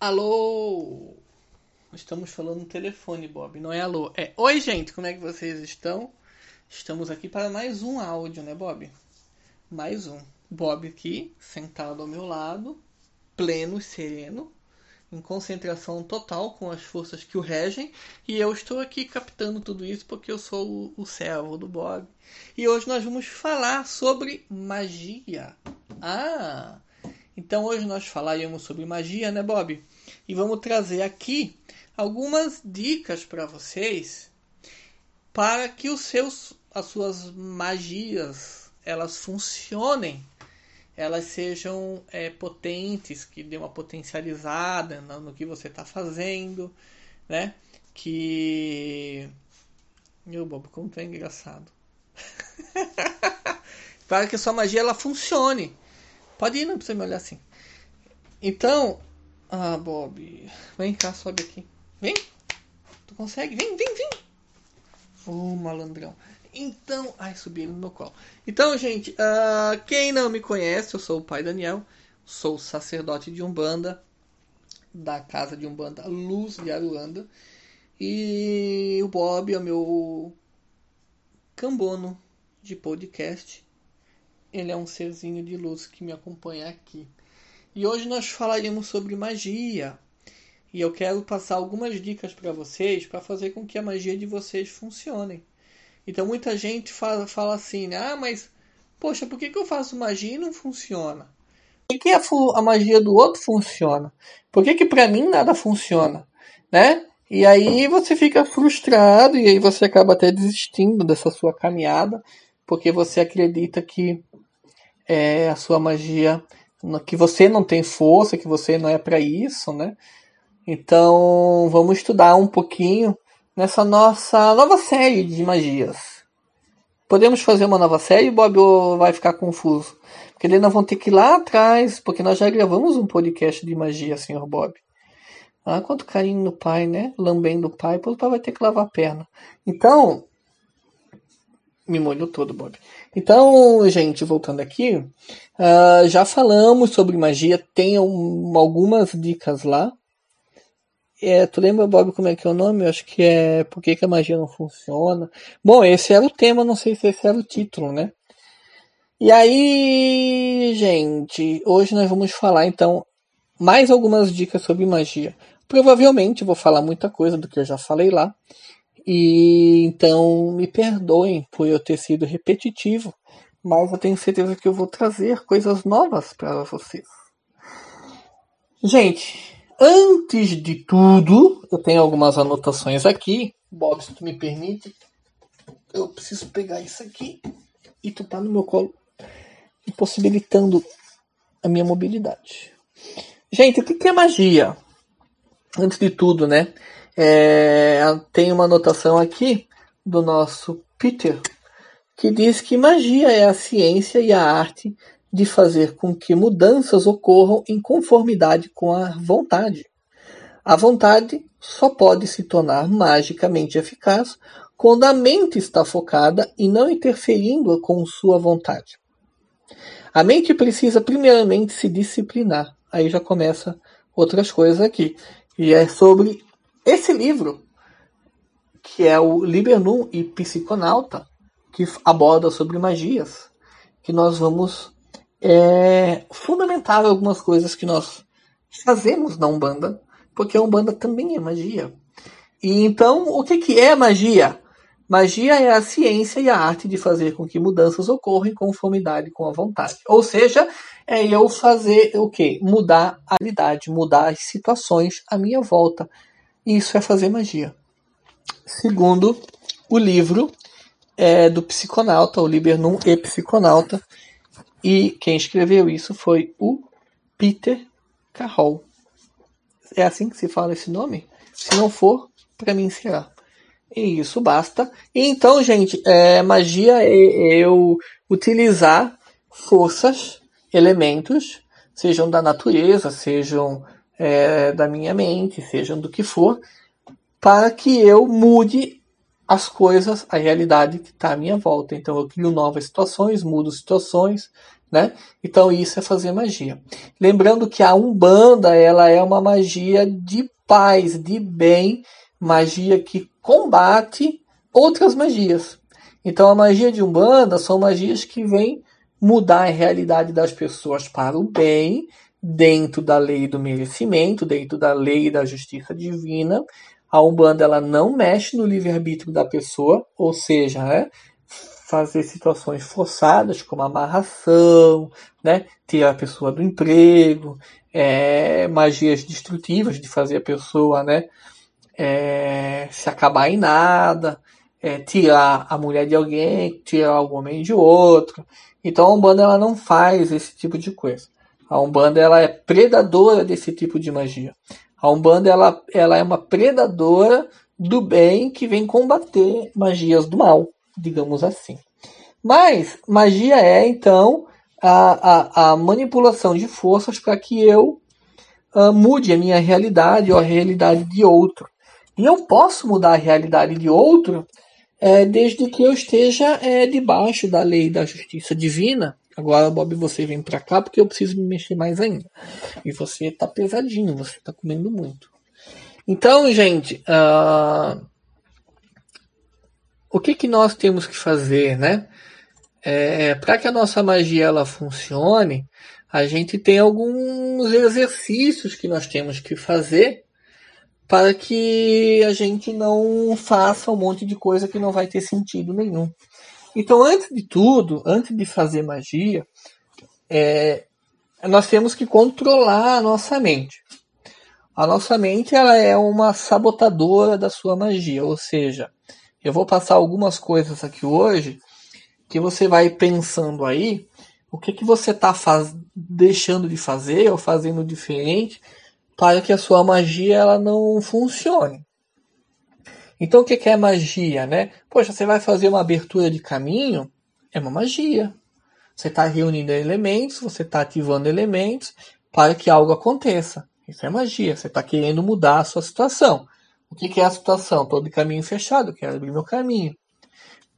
Alô? Estamos falando no telefone, Bob. Não é alô. É oi, gente. Como é que vocês estão? Estamos aqui para mais um áudio, né, Bob? Mais um. Bob aqui, sentado ao meu lado, pleno e sereno, em concentração total com as forças que o regem. E eu estou aqui captando tudo isso porque eu sou o, o servo do Bob. E hoje nós vamos falar sobre magia. Ah! Então hoje nós falaremos sobre magia, né, Bob? E vamos trazer aqui algumas dicas para vocês para que os seus as suas magias elas funcionem, elas sejam é, potentes, que dê uma potencializada no, no que você está fazendo, né? Que meu Bob, como tu é engraçado. para que a sua magia ela funcione Pode ir, não precisa me olhar assim. Então. Ah, Bob. Vem cá, sobe aqui. Vem. Tu consegue? Vem, vem, vem. Ô, oh, malandrão. Então. Ai, subi no meu colo. Então, gente, uh, quem não me conhece, eu sou o pai Daniel. Sou sacerdote de Umbanda. Da casa de Umbanda Luz de Aruanda. E o Bob é o meu cambono de podcast ele é um serzinho de luz que me acompanha aqui. E hoje nós falaremos sobre magia. E eu quero passar algumas dicas para vocês para fazer com que a magia de vocês funcione. Então muita gente fala, fala assim, né? ah, mas poxa, por que, que eu faço magia e não funciona? Por que a, a magia do outro funciona? Por que, que para mim nada funciona? Né? E aí você fica frustrado e aí você acaba até desistindo dessa sua caminhada, porque você acredita que é, a sua magia, que você não tem força, que você não é para isso, né? Então vamos estudar um pouquinho nessa nossa nova série de magias. Podemos fazer uma nova série, Bob, ou vai ficar confuso? Porque eles não vão ter que ir lá atrás, porque nós já gravamos um podcast de magia, senhor Bob. Ah, quanto carinho no pai, né? Lambendo o pai, o pai vai ter que lavar a perna. Então, me molhou todo, Bob. Então, gente, voltando aqui, uh, já falamos sobre magia, tem um, algumas dicas lá. É, tu lembra, Bob, como é que é o nome? Eu acho que é Por que, que a magia não funciona. Bom, esse era o tema, não sei se esse era o título, né? E aí, gente, hoje nós vamos falar então mais algumas dicas sobre magia. Provavelmente vou falar muita coisa do que eu já falei lá. E então me perdoem por eu ter sido repetitivo, mas eu tenho certeza que eu vou trazer coisas novas para vocês. Gente, antes de tudo, eu tenho algumas anotações aqui. Bob, se tu me permite, eu preciso pegar isso aqui e tu tá no meu colo, impossibilitando a minha mobilidade. Gente, o que é magia? Antes de tudo, né? É, tem uma anotação aqui do nosso Peter que diz que magia é a ciência e a arte de fazer com que mudanças ocorram em conformidade com a vontade. A vontade só pode se tornar magicamente eficaz quando a mente está focada e não interferindo com sua vontade. A mente precisa primeiramente se disciplinar. Aí já começa outras coisas aqui. E é sobre esse livro, que é o Libernum e Psiconauta, que aborda sobre magias, que nós vamos é, fundamentar algumas coisas que nós fazemos na Umbanda, porque a Umbanda também é magia. E então, o que, que é magia? Magia é a ciência e a arte de fazer com que mudanças ocorram em conformidade com a vontade. Ou seja, é eu fazer o quê? Mudar a realidade, mudar as situações à minha volta, isso é fazer magia. Segundo o livro é do psiconauta, o Libernum e Psiconauta, e quem escreveu isso foi o Peter Carroll. É assim que se fala esse nome? Se não for, para mim será. E isso basta. Então, gente, é, magia é eu utilizar forças, elementos, sejam da natureza, sejam é, da minha mente, sejam do que for, para que eu mude as coisas, a realidade que está à minha volta. Então eu crio novas situações, mudo situações, né? Então isso é fazer magia. Lembrando que a Umbanda, ela é uma magia de paz, de bem, magia que combate outras magias. Então a magia de Umbanda são magias que vêm mudar a realidade das pessoas para o bem, dentro da lei do merecimento, dentro da lei da justiça divina. A Umbanda ela não mexe no livre-arbítrio da pessoa, ou seja, né, fazer situações forçadas, como amarração, né, tirar a pessoa do emprego, é, magias destrutivas de fazer a pessoa né, é, se acabar em nada, é, tirar a mulher de alguém, tirar o homem de outro. Então a Umbanda ela não faz esse tipo de coisa. A Umbanda ela é predadora desse tipo de magia. A Umbanda ela, ela é uma predadora do bem que vem combater magias do mal digamos assim. Mas magia é, então, a, a, a manipulação de forças para que eu uh, mude a minha realidade ou a realidade de outro. E eu posso mudar a realidade de outro é, desde que eu esteja é, debaixo da lei da justiça divina. Agora, Bob, você vem para cá porque eu preciso me mexer mais ainda. E você está pesadinho, você está comendo muito. Então, gente, uh, o que, que nós temos que fazer, né? É, Para que a nossa magia ela funcione, a gente tem alguns exercícios que nós temos que fazer para que a gente não faça um monte de coisa que não vai ter sentido nenhum. Então, antes de tudo, antes de fazer magia, é, nós temos que controlar a nossa mente. A nossa mente ela é uma sabotadora da sua magia, ou seja, eu vou passar algumas coisas aqui hoje que você vai pensando aí o que, que você está deixando de fazer ou fazendo diferente para que a sua magia ela não funcione. Então o que, é magia, né? Poxa, você vai fazer uma abertura de caminho, é uma magia. Você está reunindo elementos, você está ativando elementos para que algo aconteça. Isso é magia. Você está querendo mudar a sua situação. O que, é a situação? De caminho fechado, quero abrir meu caminho.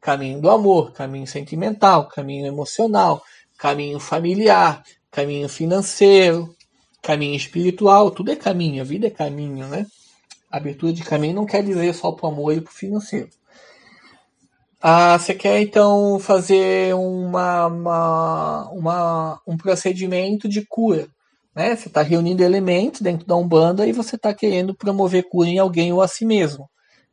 Caminho do amor, caminho sentimental, caminho emocional, caminho familiar, caminho financeiro, caminho espiritual, tudo é caminho, a vida é caminho, né? Abertura de caminho não quer dizer só para o amor e para o financeiro. Ah, você quer então fazer uma, uma, uma, um procedimento de cura. Né? Você está reunindo elementos dentro da Umbanda e você está querendo promover cura em alguém ou a si mesmo.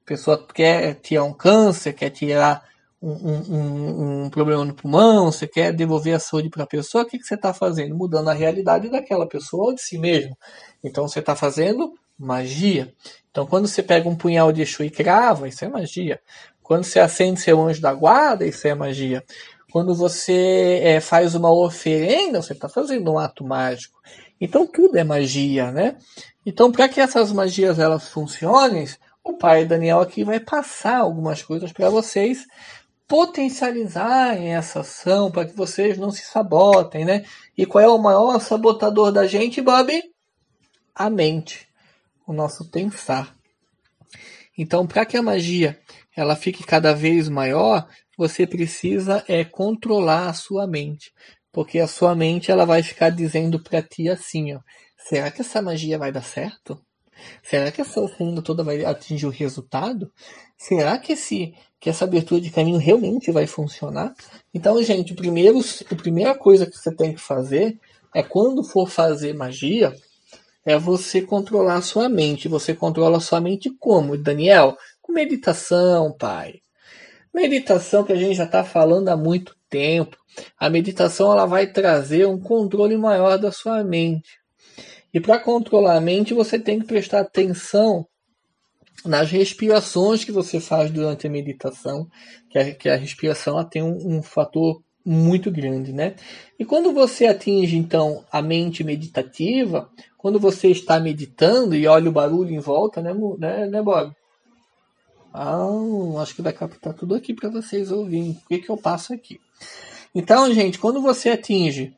A pessoa quer tirar um câncer, quer tirar um, um, um problema no pulmão, você quer devolver a saúde para a pessoa, o que, que você está fazendo? Mudando a realidade daquela pessoa ou de si mesmo. Então você está fazendo magia. Então quando você pega um punhal de Exu e crava, isso é magia. Quando você acende seu anjo da guarda, isso é magia. Quando você é, faz uma oferenda, você está fazendo um ato mágico. Então tudo é magia, né? Então para que essas magias elas funcionem, o pai Daniel aqui vai passar algumas coisas para vocês potencializarem essa ação para que vocês não se sabotem, né? E qual é o maior sabotador da gente, Bob? A mente, o nosso pensar. Então, para que a magia ela fique cada vez maior, você precisa é controlar a sua mente. Porque a sua mente ela vai ficar dizendo para ti assim, ó, será que essa magia vai dar certo? Será que essa oferenda toda vai atingir o resultado? Será que esse que essa abertura de caminho realmente vai funcionar? Então, gente, o primeiro, a primeira coisa que você tem que fazer é quando for fazer magia, é você controlar a sua mente. Você controla a sua mente como, Daniel? Com meditação, pai. Meditação que a gente já está falando há muito tempo. A meditação ela vai trazer um controle maior da sua mente. E para controlar a mente, você tem que prestar atenção nas respirações que você faz durante a meditação, que a, que a respiração ela tem um, um fator muito grande, né? E quando você atinge então a mente meditativa, quando você está meditando e olha o barulho em volta, né, né, né Bob? Ah, acho que vai captar tudo aqui para vocês ouvirem. O que, que eu passo aqui? Então, gente, quando você atinge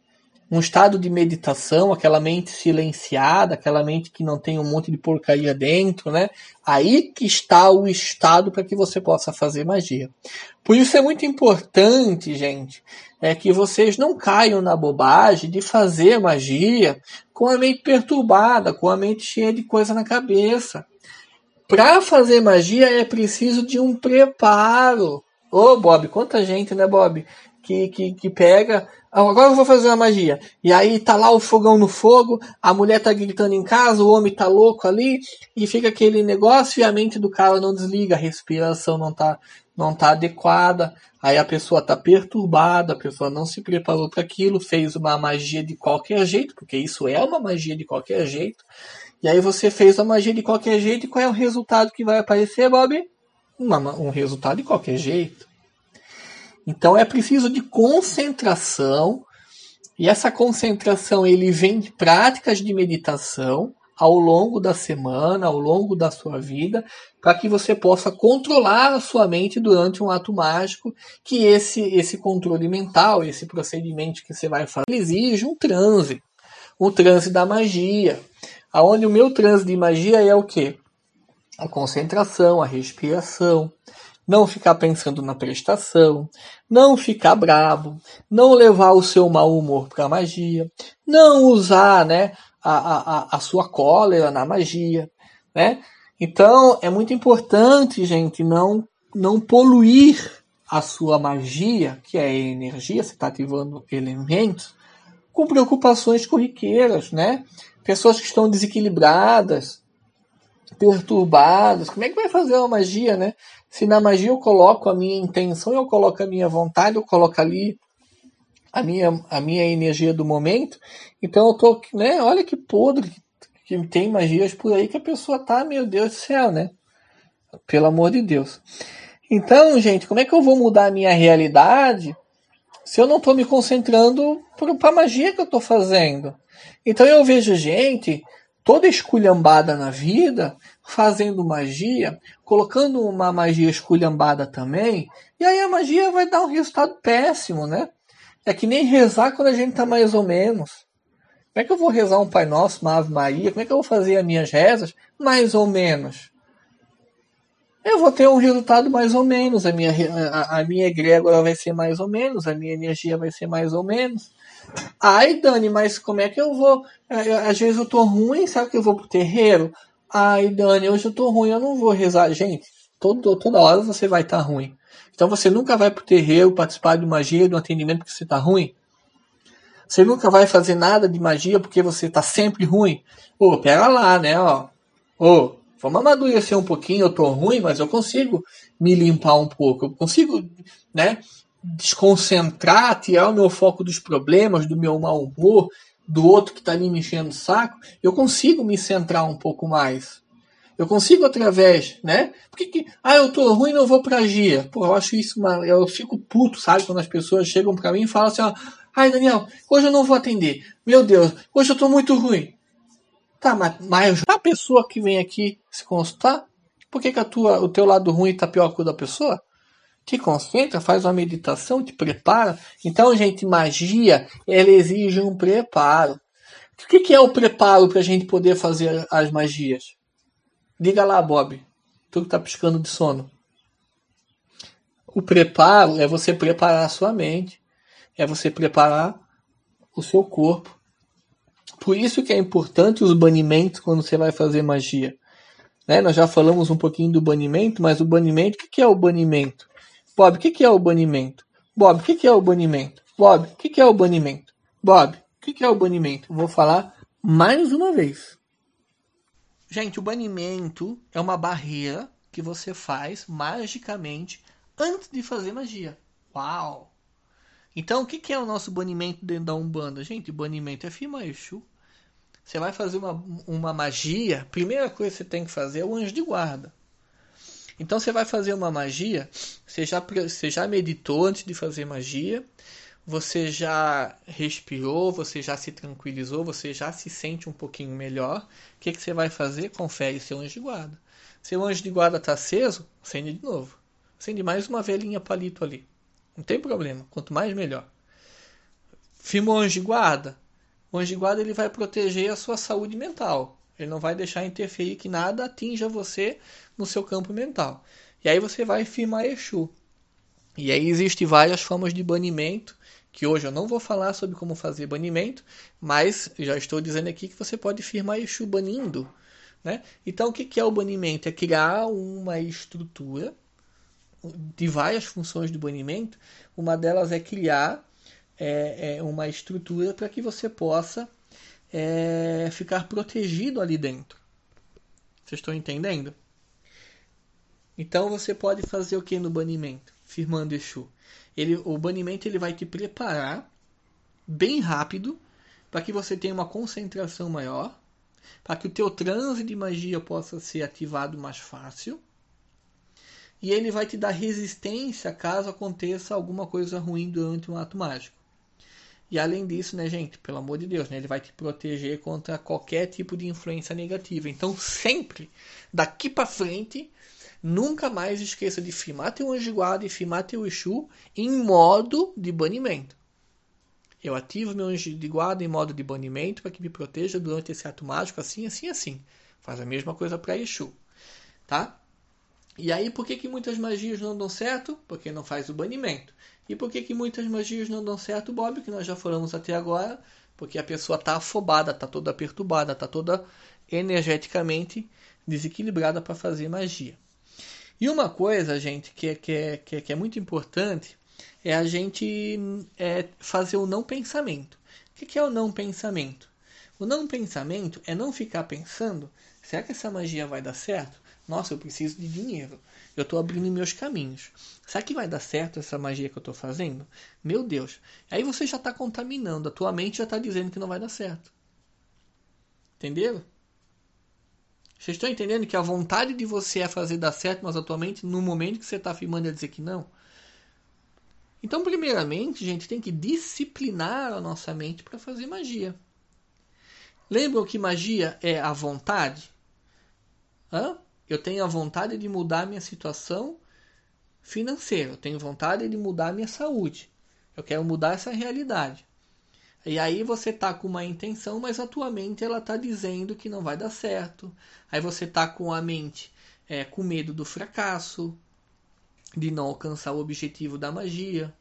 um estado de meditação, aquela mente silenciada, aquela mente que não tem um monte de porcaria dentro, né? Aí que está o estado para que você possa fazer magia. Por isso é muito importante, gente, é que vocês não caiam na bobagem de fazer magia com a mente perturbada, com a mente cheia de coisa na cabeça. Para fazer magia é preciso de um preparo. Ô, Bob, quanta gente, né, Bob? Que, que, que pega Agora eu vou fazer uma magia. E aí tá lá o fogão no fogo, a mulher tá gritando em casa, o homem tá louco ali, e fica aquele negócio e a mente do cara não desliga, a respiração não tá, não tá adequada, aí a pessoa tá perturbada, a pessoa não se preparou para aquilo, fez uma magia de qualquer jeito, porque isso é uma magia de qualquer jeito. E aí você fez a magia de qualquer jeito, e qual é o resultado que vai aparecer, Bob? Uma, um resultado de qualquer jeito. Então é preciso de concentração, e essa concentração ele vem de práticas de meditação ao longo da semana, ao longo da sua vida, para que você possa controlar a sua mente durante um ato mágico, que esse esse controle mental, esse procedimento que você vai fazer, exige um transe, um transe da magia. Aonde o meu transe de magia é o quê? A concentração, a respiração, não ficar pensando na prestação, não ficar bravo, não levar o seu mau humor para a magia, não usar né, a, a, a sua cólera na magia. Né? Então é muito importante, gente, não, não poluir a sua magia, que é energia, você está ativando elementos, com preocupações corriqueiras, né? Pessoas que estão desequilibradas, perturbadas, como é que vai fazer uma magia, né? Se na magia eu coloco a minha intenção, eu coloco a minha vontade, eu coloco ali a minha, a minha energia do momento, então eu tô, né, olha que podre que tem magias por aí que a pessoa tá, meu Deus do céu, né? Pelo amor de Deus. Então, gente, como é que eu vou mudar a minha realidade se eu não estou me concentrando para a magia que eu estou fazendo? Então eu vejo gente toda esculhambada na vida, fazendo magia, colocando uma magia esculhambada também, e aí a magia vai dar um resultado péssimo, né? É que nem rezar quando a gente tá mais ou menos. Como é que eu vou rezar um Pai Nosso, uma Ave Maria? Como é que eu vou fazer as minhas rezas? Mais ou menos. Eu vou ter um resultado mais ou menos. A minha, a, a minha egrégora vai ser mais ou menos. A minha energia vai ser mais ou menos. Ai, Dani, mas como é que eu vou? É, é, às vezes eu tô ruim, sabe que eu vou pro terreiro? Ai, Dani, hoje eu tô ruim, eu não vou rezar. Gente, todo, toda hora você vai estar tá ruim. Então você nunca vai pro terreiro participar de magia, de um atendimento porque você tá ruim. Você nunca vai fazer nada de magia porque você tá sempre ruim. Ô, pera lá, né, ó. Ô, vamos amadurecer um pouquinho, eu tô ruim, mas eu consigo me limpar um pouco. Eu consigo, né, desconcentrar, tirar o meu foco dos problemas, do meu mau humor, do outro que está ali me enchendo o saco, eu consigo me centrar um pouco mais. Eu consigo através, né? Porque que, ah, eu tô ruim, não vou pra Gia. Pô, eu acho isso uma, eu fico puto, sabe, quando as pessoas chegam para mim e falam assim, ó, ai, Daniel, hoje eu não vou atender. Meu Deus, hoje eu tô muito ruim. Tá, mas, mas a pessoa que vem aqui se consultar, por que, que a tua, o teu lado ruim tá pior que o da pessoa? Te concentra, faz uma meditação, te prepara. Então, gente, magia, ela exige um preparo. O que, que é o preparo para a gente poder fazer as magias? Diga lá, Bob. Tu que está piscando de sono. O preparo é você preparar a sua mente, é você preparar o seu corpo. Por isso que é importante os banimentos quando você vai fazer magia. Né? Nós já falamos um pouquinho do banimento, mas o banimento, o que é o banimento? Bob, o que, que é o banimento? Bob, o que, que é o banimento? Bob, o que, que é o banimento? Bob, o que, que é o banimento? Vou falar mais uma vez. Gente, o banimento é uma barreira que você faz magicamente antes de fazer magia. Uau! Então, o que, que é o nosso banimento dentro da Umbanda? Gente, banimento é Fima Exu. Você vai fazer uma, uma magia, primeira coisa que você tem que fazer é o anjo de guarda. Então você vai fazer uma magia, você já, você já meditou antes de fazer magia, você já respirou, você já se tranquilizou, você já se sente um pouquinho melhor. O que, que você vai fazer? Confere seu anjo de guarda. Seu anjo de guarda está aceso, acende de novo. Acende mais uma velhinha palito ali. Não tem problema, quanto mais melhor. Firma o anjo de guarda. O anjo de guarda ele vai proteger a sua saúde mental. Ele não vai deixar interferir que nada atinja você no seu campo mental. E aí você vai firmar Exu. E aí existem várias formas de banimento, que hoje eu não vou falar sobre como fazer banimento, mas já estou dizendo aqui que você pode firmar Exu banindo. Né? Então o que é o banimento? É criar uma estrutura de várias funções do banimento. Uma delas é criar é, é uma estrutura para que você possa é, ficar protegido ali dentro. Vocês estão entendendo? Então você pode fazer o que no banimento? Firmando Exu. Ele, o banimento ele vai te preparar bem rápido para que você tenha uma concentração maior, para que o teu transe de magia possa ser ativado mais fácil. E ele vai te dar resistência caso aconteça alguma coisa ruim durante um ato mágico. E além disso, né, gente, pelo amor de Deus, né, ele vai te proteger contra qualquer tipo de influência negativa. Então, sempre, daqui para frente, nunca mais esqueça de firmar teu anjo guarda e firmar teu Exu em modo de banimento. Eu ativo meu anjo de guarda em modo de banimento para que me proteja durante esse ato mágico, assim, assim, assim. Faz a mesma coisa para Exu, tá? E aí, por que, que muitas magias não dão certo? Porque não faz o banimento. E por que, que muitas magias não dão certo, Bob? Que nós já falamos até agora. Porque a pessoa está afobada, está toda perturbada, está toda energeticamente desequilibrada para fazer magia. E uma coisa, gente, que é, que é, que é, que é muito importante é a gente é, fazer o não pensamento. O que é o não pensamento? O não pensamento é não ficar pensando: será que essa magia vai dar certo? Nossa, eu preciso de dinheiro. Eu estou abrindo meus caminhos. Será que vai dar certo essa magia que eu estou fazendo? Meu Deus. Aí você já está contaminando. A tua mente já está dizendo que não vai dar certo. Entenderam? Vocês estão entendendo que a vontade de você é fazer dar certo, mas atualmente, no momento que você está afirmando, é dizer que não? Então, primeiramente, gente, tem que disciplinar a nossa mente para fazer magia. Lembram que magia é a vontade? Hã? Eu tenho a vontade de mudar minha situação financeira. Eu tenho vontade de mudar minha saúde. Eu quero mudar essa realidade. E aí você tá com uma intenção, mas a tua mente ela tá dizendo que não vai dar certo. Aí você tá com a mente é, com medo do fracasso, de não alcançar o objetivo da magia.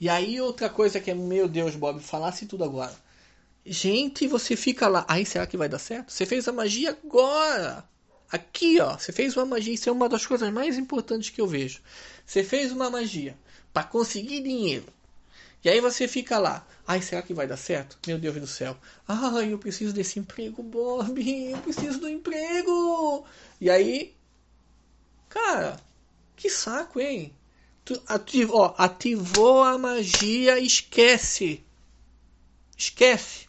E aí outra coisa que é, meu Deus, Bob, falasse tudo agora. Gente, você fica lá, aí será que vai dar certo? Você fez a magia agora. Aqui, ó, você fez uma magia, isso é uma das coisas mais importantes que eu vejo. Você fez uma magia para conseguir dinheiro. E aí você fica lá. Ai, será que vai dar certo? Meu Deus do céu. Ai, eu preciso desse emprego, Bob. Eu preciso do emprego. E aí, cara, que saco, hein? Tu ativou, ó, ativou a magia, esquece. Esquece.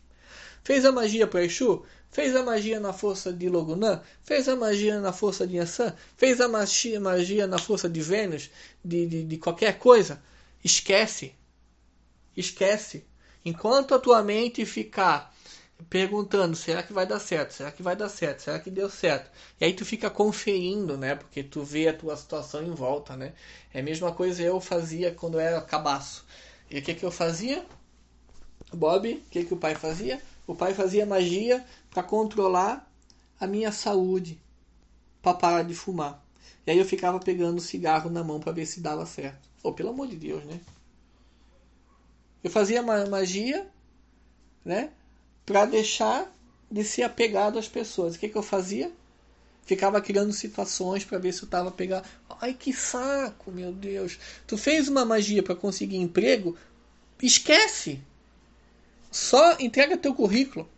Fez a magia para Exu? Fez a magia na força de Logunã? Fez a magia na força de Yansan? Fez a magia, magia na força de Vênus? De, de, de qualquer coisa? Esquece. Esquece. Enquanto a tua mente ficar perguntando, será que vai dar certo? Será que vai dar certo? Será que deu certo? E aí tu fica conferindo, né? Porque tu vê a tua situação em volta, né? É a mesma coisa eu fazia quando era cabaço. E o que que eu fazia? Bob, o que que o pai fazia? O pai fazia magia para controlar a minha saúde, para parar de fumar. E aí eu ficava pegando cigarro na mão para ver se dava certo. Oh, pelo amor de Deus, né? Eu fazia magia, né? Para deixar de ser apegado às pessoas. O que, que eu fazia? Ficava criando situações para ver se eu tava pegando. Ai, que saco, meu Deus. Tu fez uma magia para conseguir emprego? Esquece. Só entrega teu currículo.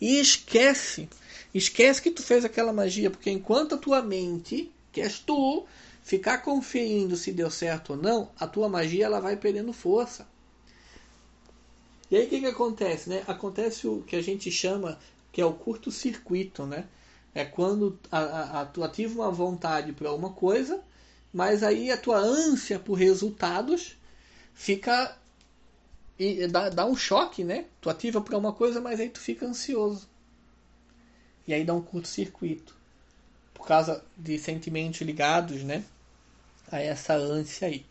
E esquece. Esquece que tu fez aquela magia, porque enquanto a tua mente, que és tu, ficar conferindo se deu certo ou não, a tua magia ela vai perdendo força. E aí o que, que acontece? Né? Acontece o que a gente chama que é o curto-circuito, né? É quando a, a, a tu ativa uma vontade para uma coisa, mas aí a tua ânsia por resultados fica e dá, dá um choque, né? Tu ativa para uma coisa, mas aí tu fica ansioso. E aí dá um curto-circuito. Por causa de sentimentos ligados, né? A essa ânsia aí.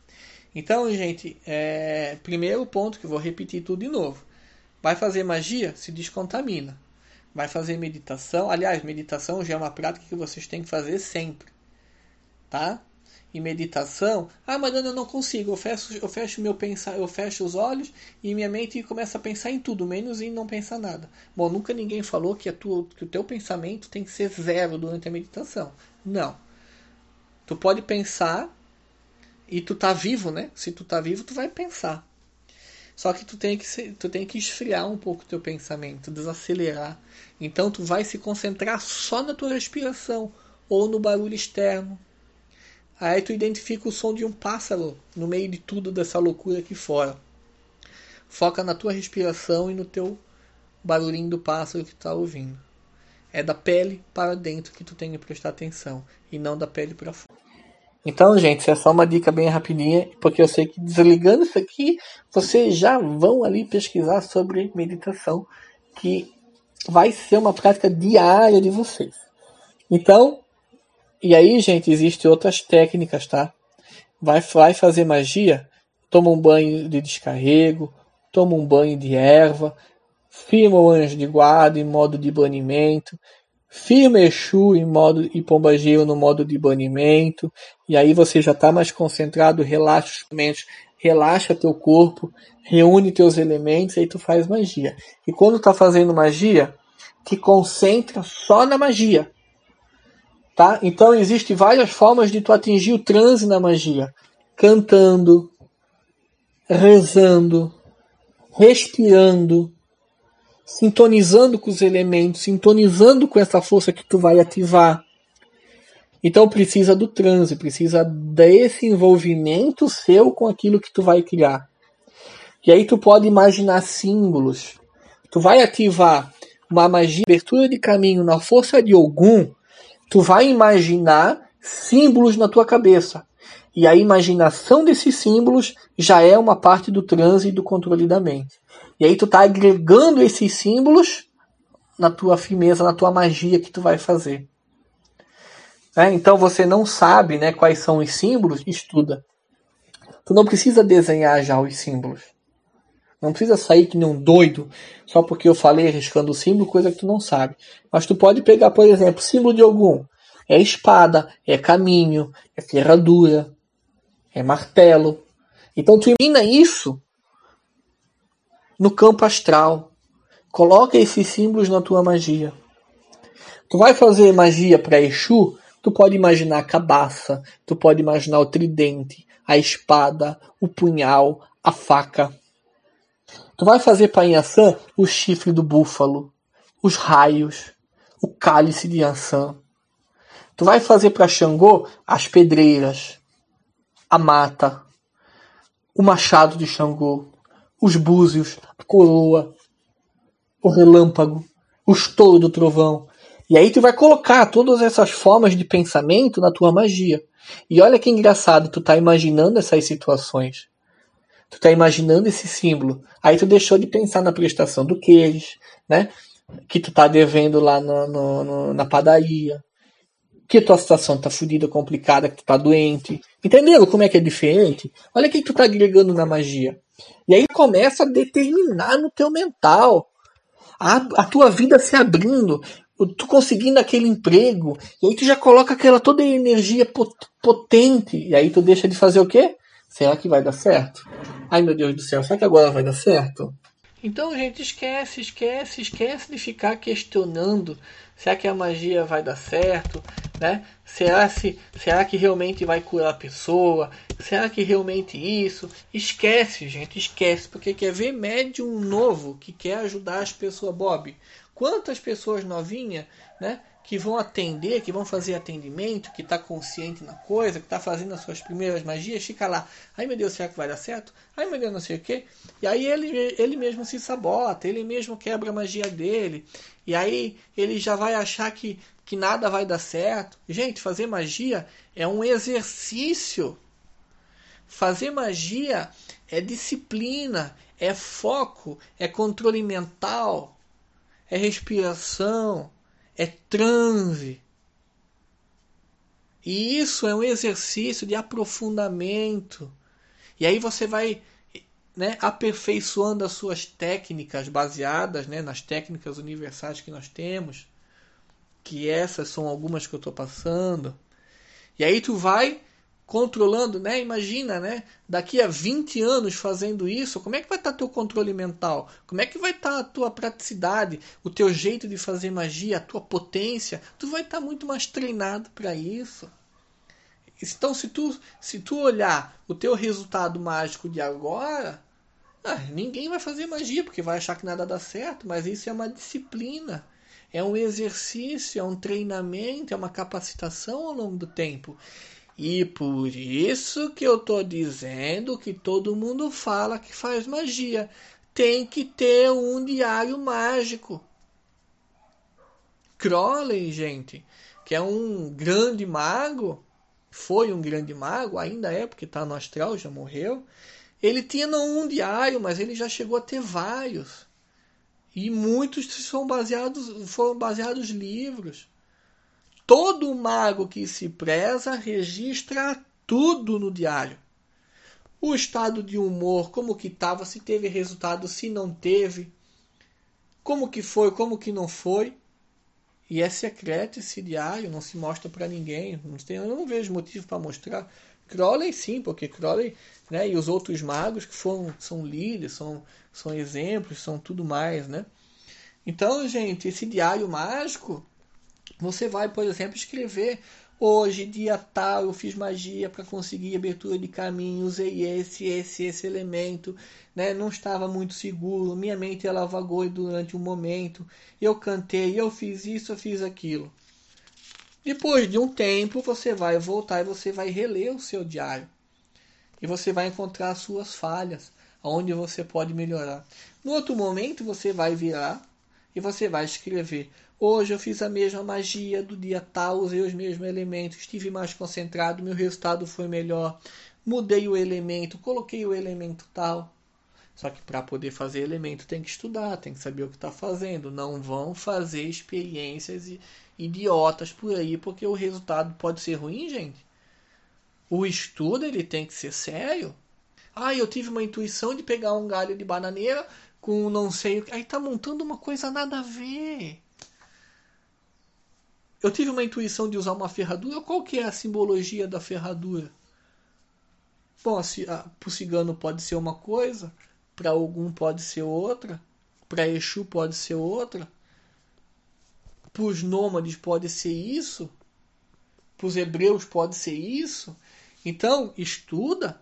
Então, gente, é, primeiro ponto que eu vou repetir tudo de novo. Vai fazer magia? Se descontamina. Vai fazer meditação. Aliás, meditação já é uma prática que vocês têm que fazer sempre. Tá? E meditação, ah, mas eu não consigo. Eu fecho, eu fecho meu pensar, eu fecho os olhos e minha mente começa a pensar em tudo, menos em não pensar nada. Bom, nunca ninguém falou que, a tua, que o teu pensamento tem que ser zero durante a meditação. Não. Tu pode pensar e tu tá vivo, né? Se tu tá vivo, tu vai pensar. Só que tu tem que, tu tem que esfriar um pouco o teu pensamento, desacelerar. Então tu vai se concentrar só na tua respiração ou no barulho externo. Aí tu identifica o som de um pássaro no meio de tudo dessa loucura aqui fora. Foca na tua respiração e no teu barulhinho do pássaro que tu tá ouvindo. É da pele para dentro que tu tem que prestar atenção e não da pele para fora. Então, gente, é só uma dica bem rapidinha, porque eu sei que desligando isso aqui, vocês já vão ali pesquisar sobre meditação, que vai ser uma prática diária de vocês. Então, e aí, gente, existem outras técnicas, tá? Vai, vai fazer magia, toma um banho de descarrego, toma um banho de erva, firma o anjo de guarda em modo de banimento, firma Exu em modo e Pombagira no modo de banimento, e aí você já está mais concentrado, relaxa os momentos, relaxa teu corpo, reúne teus elementos, e aí tu faz magia. E quando tá fazendo magia, te concentra só na magia. Tá? Então existem várias formas de tu atingir o transe na magia. Cantando, rezando, respirando, sintonizando com os elementos, sintonizando com essa força que tu vai ativar. Então precisa do transe, precisa desse envolvimento seu com aquilo que tu vai criar. E aí tu pode imaginar símbolos. Tu vai ativar uma magia, abertura de caminho na força de Ogum, tu vai imaginar símbolos na tua cabeça. E a imaginação desses símbolos já é uma parte do transe e do controle da mente. E aí tu tá agregando esses símbolos na tua firmeza, na tua magia que tu vai fazer. É, então você não sabe né, quais são os símbolos, estuda. Tu não precisa desenhar já os símbolos. Não precisa sair que nem um doido só porque eu falei riscando o símbolo, coisa que tu não sabe. Mas tu pode pegar, por exemplo, símbolo de algum. É espada, é caminho, é ferradura, é martelo. Então tu elimina isso no campo astral. Coloca esses símbolos na tua magia. Tu vai fazer magia para Exu, Tu pode imaginar a cabaça, tu pode imaginar o tridente, a espada, o punhal, a faca. Tu vai fazer para Inhaçã o chifre do búfalo, os raios, o cálice de Yansan. Tu vai fazer para Xangô as pedreiras, a mata, o machado de Xangô, os búzios, a coroa, o relâmpago, o estouro do trovão, e aí tu vai colocar todas essas formas de pensamento na tua magia. E olha que engraçado, tu tá imaginando essas situações. Tu tá imaginando esse símbolo. Aí tu deixou de pensar na prestação do queijo, né? Que tu tá devendo lá no, no, no, na padaria. Que tua situação tá fodida, complicada, que tu tá doente. Entenderam como é que é diferente? Olha o que tu tá agregando na magia. E aí começa a determinar no teu mental. A, a tua vida se abrindo tu conseguindo aquele emprego, e aí tu já coloca aquela toda energia potente, e aí tu deixa de fazer o quê? Será que vai dar certo? Ai meu Deus do céu, será que agora vai dar certo? Então, gente, esquece, esquece, esquece de ficar questionando será que a magia vai dar certo, né? Será, se, será que realmente vai curar a pessoa? Será que realmente isso? Esquece, gente, esquece, porque quer ver médium novo que quer ajudar as pessoas, Bob. Quantas pessoas novinhas, né? Que vão atender, que vão fazer atendimento, que está consciente na coisa, que está fazendo as suas primeiras magias, fica lá. Ai meu Deus, será que vai dar certo? Ai meu Deus, não sei o quê. E aí ele, ele mesmo se sabota, ele mesmo quebra a magia dele. E aí ele já vai achar que, que nada vai dar certo. Gente, fazer magia é um exercício. Fazer magia é disciplina, é foco, é controle mental é respiração, é transe. E isso é um exercício de aprofundamento. E aí você vai né, aperfeiçoando as suas técnicas baseadas né, nas técnicas universais que nós temos, que essas são algumas que eu estou passando. E aí tu vai controlando, né? Imagina, né? Daqui a 20 anos fazendo isso, como é que vai estar tá teu controle mental? Como é que vai estar tá a tua praticidade, o teu jeito de fazer magia, a tua potência? Tu vai estar tá muito mais treinado para isso. Então, se tu, se tu olhar o teu resultado mágico de agora, ah, ninguém vai fazer magia porque vai achar que nada dá certo, mas isso é uma disciplina, é um exercício, é um treinamento, é uma capacitação ao longo do tempo. E por isso que eu tô dizendo que todo mundo fala que faz magia. Tem que ter um diário mágico. Crowley, gente, que é um grande mago, foi um grande mago, ainda é porque está no astral, já morreu. Ele tinha não um diário, mas ele já chegou a ter vários. E muitos são baseados, foram baseados livros. Todo mago que se preza registra tudo no diário. O estado de humor, como que estava, se teve resultado, se não teve, como que foi, como que não foi. E é secreto esse diário, não se mostra para ninguém. Não tem, eu não vejo motivo para mostrar. Crowley sim, porque Crowley né, e os outros magos que foram, são líderes, são, são exemplos, são tudo mais. Né? Então, gente, esse diário mágico você vai, por exemplo, escrever hoje, dia tal, eu fiz magia para conseguir abertura de caminho, usei esse, esse, esse elemento, né? Não estava muito seguro, minha mente ela vagou durante um momento, eu cantei, eu fiz isso, eu fiz aquilo. Depois de um tempo, você vai voltar e você vai reler o seu diário. E você vai encontrar as suas falhas, onde você pode melhorar. No outro momento, você vai virar e você vai escrever Hoje eu fiz a mesma magia do dia tal, usei os mesmos elementos, estive mais concentrado, meu resultado foi melhor. Mudei o elemento, coloquei o elemento tal. Só que para poder fazer elemento tem que estudar, tem que saber o que está fazendo. Não vão fazer experiências idiotas por aí, porque o resultado pode ser ruim, gente. O estudo ele tem que ser sério. Ah, eu tive uma intuição de pegar um galho de bananeira com não sei o que. Aí tá montando uma coisa nada a ver. Eu tive uma intuição de usar uma ferradura. Qual que é a simbologia da ferradura? Bom, para o cigano pode ser uma coisa, para algum pode ser outra, para Exu pode ser outra, para os nômades pode ser isso, para os hebreus pode ser isso. Então, estuda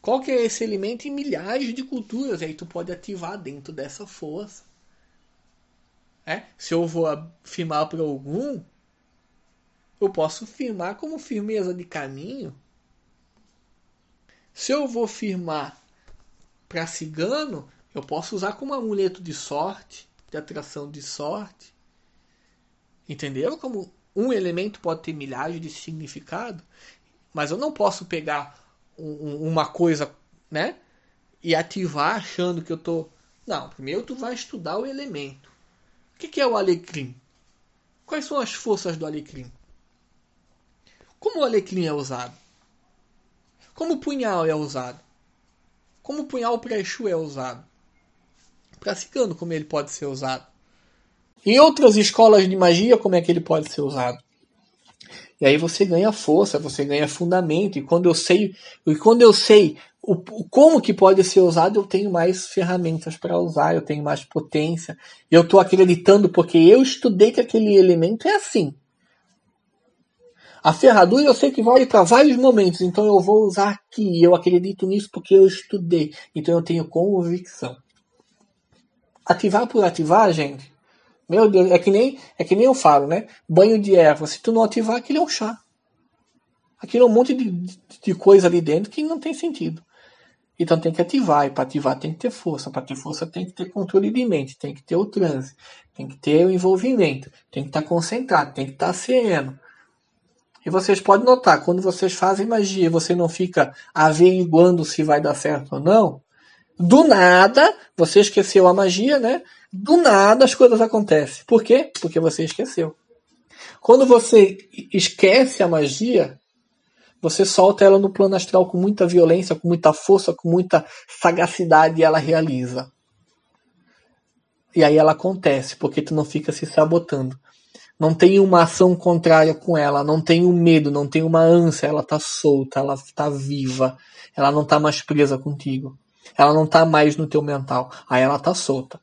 qual que é esse elemento em milhares de culturas. Aí tu pode ativar dentro dessa força. É? Se eu vou afirmar para algum, eu posso firmar como firmeza de caminho. Se eu vou firmar para cigano, eu posso usar como amuleto de sorte, de atração de sorte. Entenderam como um elemento pode ter milhares de significado? Mas eu não posso pegar um, uma coisa, né? E ativar achando que eu tô. Não, primeiro tu vai estudar o elemento. O que é o alecrim? Quais são as forças do alecrim? Como o alecrim é usado? Como o punhal é usado? Como o punhal pré-chu é usado? Para cigano, como ele pode ser usado? Em outras escolas de magia, como é que ele pode ser usado? E aí você ganha força, você ganha fundamento. E quando eu sei, e quando eu sei o como que pode ser usado, eu tenho mais ferramentas para usar, eu tenho mais potência. Eu estou acreditando porque eu estudei que aquele elemento é assim. A ferradura eu sei que vale para vários momentos, então eu vou usar aqui. Eu acredito nisso porque eu estudei, então eu tenho convicção. Ativar por ativar, gente. Meu Deus, é que nem é que nem eu falo, né? Banho de erva, se tu não ativar, aquilo é um chá. Aquilo é um monte de, de, coisa ali dentro que não tem sentido. Então tem que ativar, e para ativar tem que ter força, para ter força tem que ter controle de mente, tem que ter o transe, tem que ter o envolvimento, tem que estar tá concentrado, tem que estar tá sereno. E vocês podem notar, quando vocês fazem magia, você não fica averiguando se vai dar certo ou não. Do nada, você esqueceu a magia, né? Do nada as coisas acontecem. Por quê? Porque você esqueceu. Quando você esquece a magia, você solta ela no plano astral com muita violência, com muita força, com muita sagacidade e ela realiza. E aí ela acontece, porque tu não fica se sabotando. Não tem uma ação contrária com ela, não tem um medo, não tem uma ânsia, ela tá solta, ela tá viva, ela não tá mais presa contigo. Ela não tá mais no teu mental. Aí ela tá solta.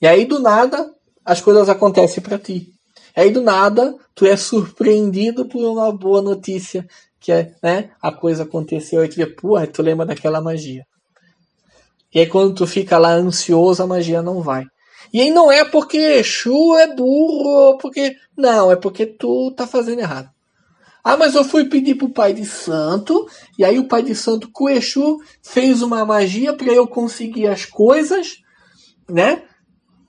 E aí do nada as coisas acontecem para ti. Aí do nada tu é surpreendido por uma boa notícia que é, né, a coisa aconteceu e tu vê, porra, tu lembra daquela magia. E aí quando tu fica lá ansioso, a magia não vai. E aí não é porque Exu é burro, porque. Não, é porque tu tá fazendo errado. Ah, mas eu fui pedir pro pai de santo, e aí o pai de santo com Exu fez uma magia para eu conseguir as coisas, né?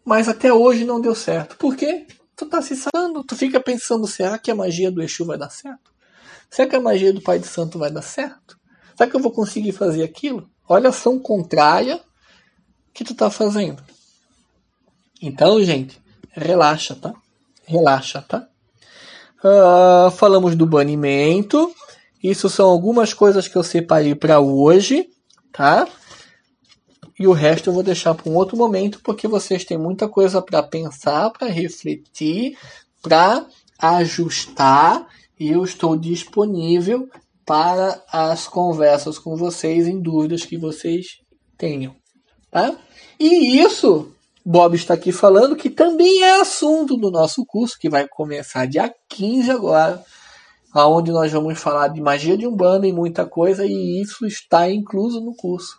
Mas até hoje não deu certo. Por quê? Tu tá se sabendo, tu fica pensando, será que a magia do Exu vai dar certo? Será que a magia do Pai de Santo vai dar certo? Será que eu vou conseguir fazer aquilo? Olha a ação contrária que tu tá fazendo. Então, gente, relaxa, tá? Relaxa, tá? Uh, falamos do banimento. Isso são algumas coisas que eu separei para hoje, tá? E o resto eu vou deixar para um outro momento, porque vocês têm muita coisa para pensar, para refletir, para ajustar e eu estou disponível para as conversas com vocês em dúvidas que vocês tenham. Tá? E isso, Bob está aqui falando que também é assunto do nosso curso, que vai começar dia 15 agora, onde nós vamos falar de magia de Umbanda e muita coisa, e isso está incluso no curso.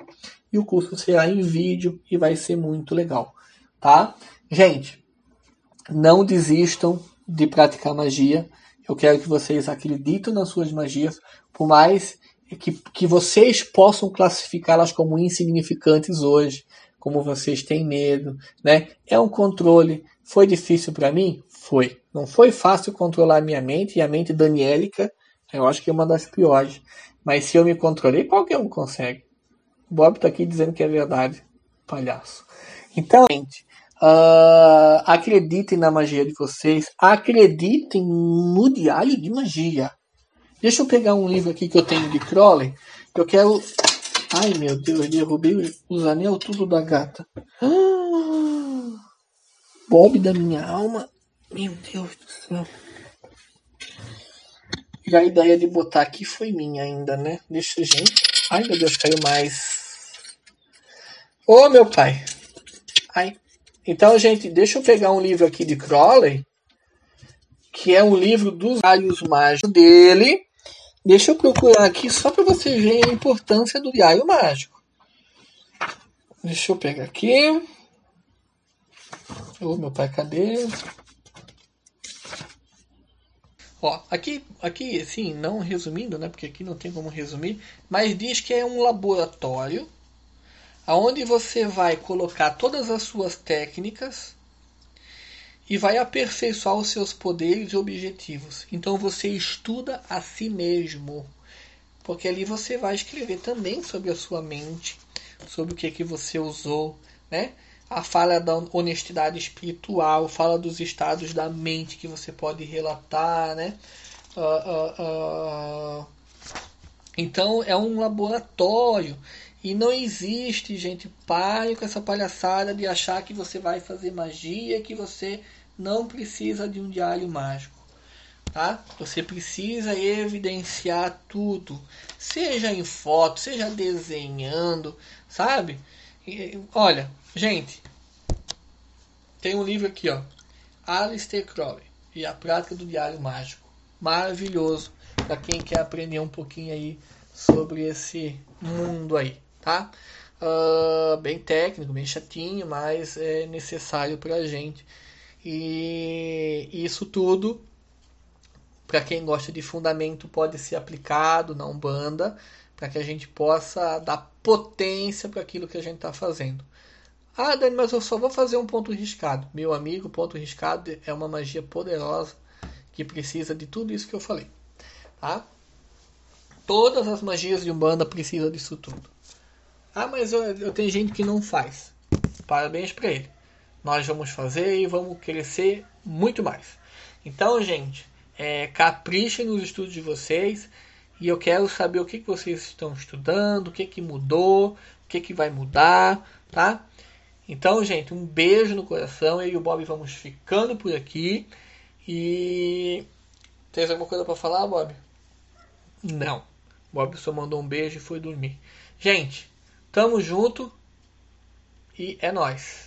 E o curso será em vídeo e vai ser muito legal. Tá? Gente, não desistam de praticar magia. Eu quero que vocês acreditem nas suas magias, por mais que, que vocês possam classificá-las como insignificantes hoje, como vocês têm medo, né? É um controle. Foi difícil para mim? Foi. Não foi fácil controlar a minha mente e a mente daniélica, eu acho que é uma das piores. Mas se eu me controlei, qualquer um consegue. O Bob tá aqui dizendo que é verdade, palhaço. Então, gente, Uh, acreditem na magia de vocês. Acreditem no diário de magia. Deixa eu pegar um livro aqui que eu tenho de Crowley. Eu quero. Ai meu Deus, derrubei os anel tudo da gata. Ah, Bob da minha alma. Meu Deus do céu. E a ideia de botar aqui foi minha ainda, né? Deixa, gente. Ai meu Deus, caiu mais. Ô oh, meu pai. Ai. Então, gente, deixa eu pegar um livro aqui de Crowley, que é um livro dos raios mágicos dele. Deixa eu procurar aqui só para vocês verem a importância do diário mágico. Deixa eu pegar aqui. Ô, meu pai, cadê? Ó, aqui, aqui, assim, não resumindo, né? Porque aqui não tem como resumir, mas diz que é um laboratório aonde você vai colocar todas as suas técnicas e vai aperfeiçoar os seus poderes e objetivos. Então você estuda a si mesmo, porque ali você vai escrever também sobre a sua mente, sobre o que que você usou, né? A fala da honestidade espiritual, fala dos estados da mente que você pode relatar, né? Uh, uh, uh... Então é um laboratório e não existe, gente, pare com essa palhaçada de achar que você vai fazer magia, que você não precisa de um diário mágico. Tá? Você precisa evidenciar tudo, seja em foto, seja desenhando, sabe? E, olha, gente, tem um livro aqui, ó, Alistair Crowley e a prática do diário mágico, maravilhoso para quem quer aprender um pouquinho aí sobre esse mundo aí tá? Uh, bem técnico, bem chatinho, mas é necessário para a gente. E isso tudo, para quem gosta de fundamento, pode ser aplicado na Umbanda, para que a gente possa dar potência para aquilo que a gente está fazendo. Ah, Dani, mas eu só vou fazer um ponto riscado. Meu amigo, ponto riscado é uma magia poderosa que precisa de tudo isso que eu falei. Tá? Todas as magias de Umbanda precisam disso tudo. Ah, mas eu, eu tenho gente que não faz. Parabéns para ele. Nós vamos fazer e vamos crescer muito mais. Então, gente, é, caprichem nos estudos de vocês E eu quero saber o que, que vocês estão estudando, o que, que mudou, o que, que vai mudar, tá? Então, gente, um beijo no coração. Eu e o Bob vamos ficando por aqui. E. Tem alguma coisa para falar, Bob? Não. Bob só mandou um beijo e foi dormir. Gente, tamo junto e é nós.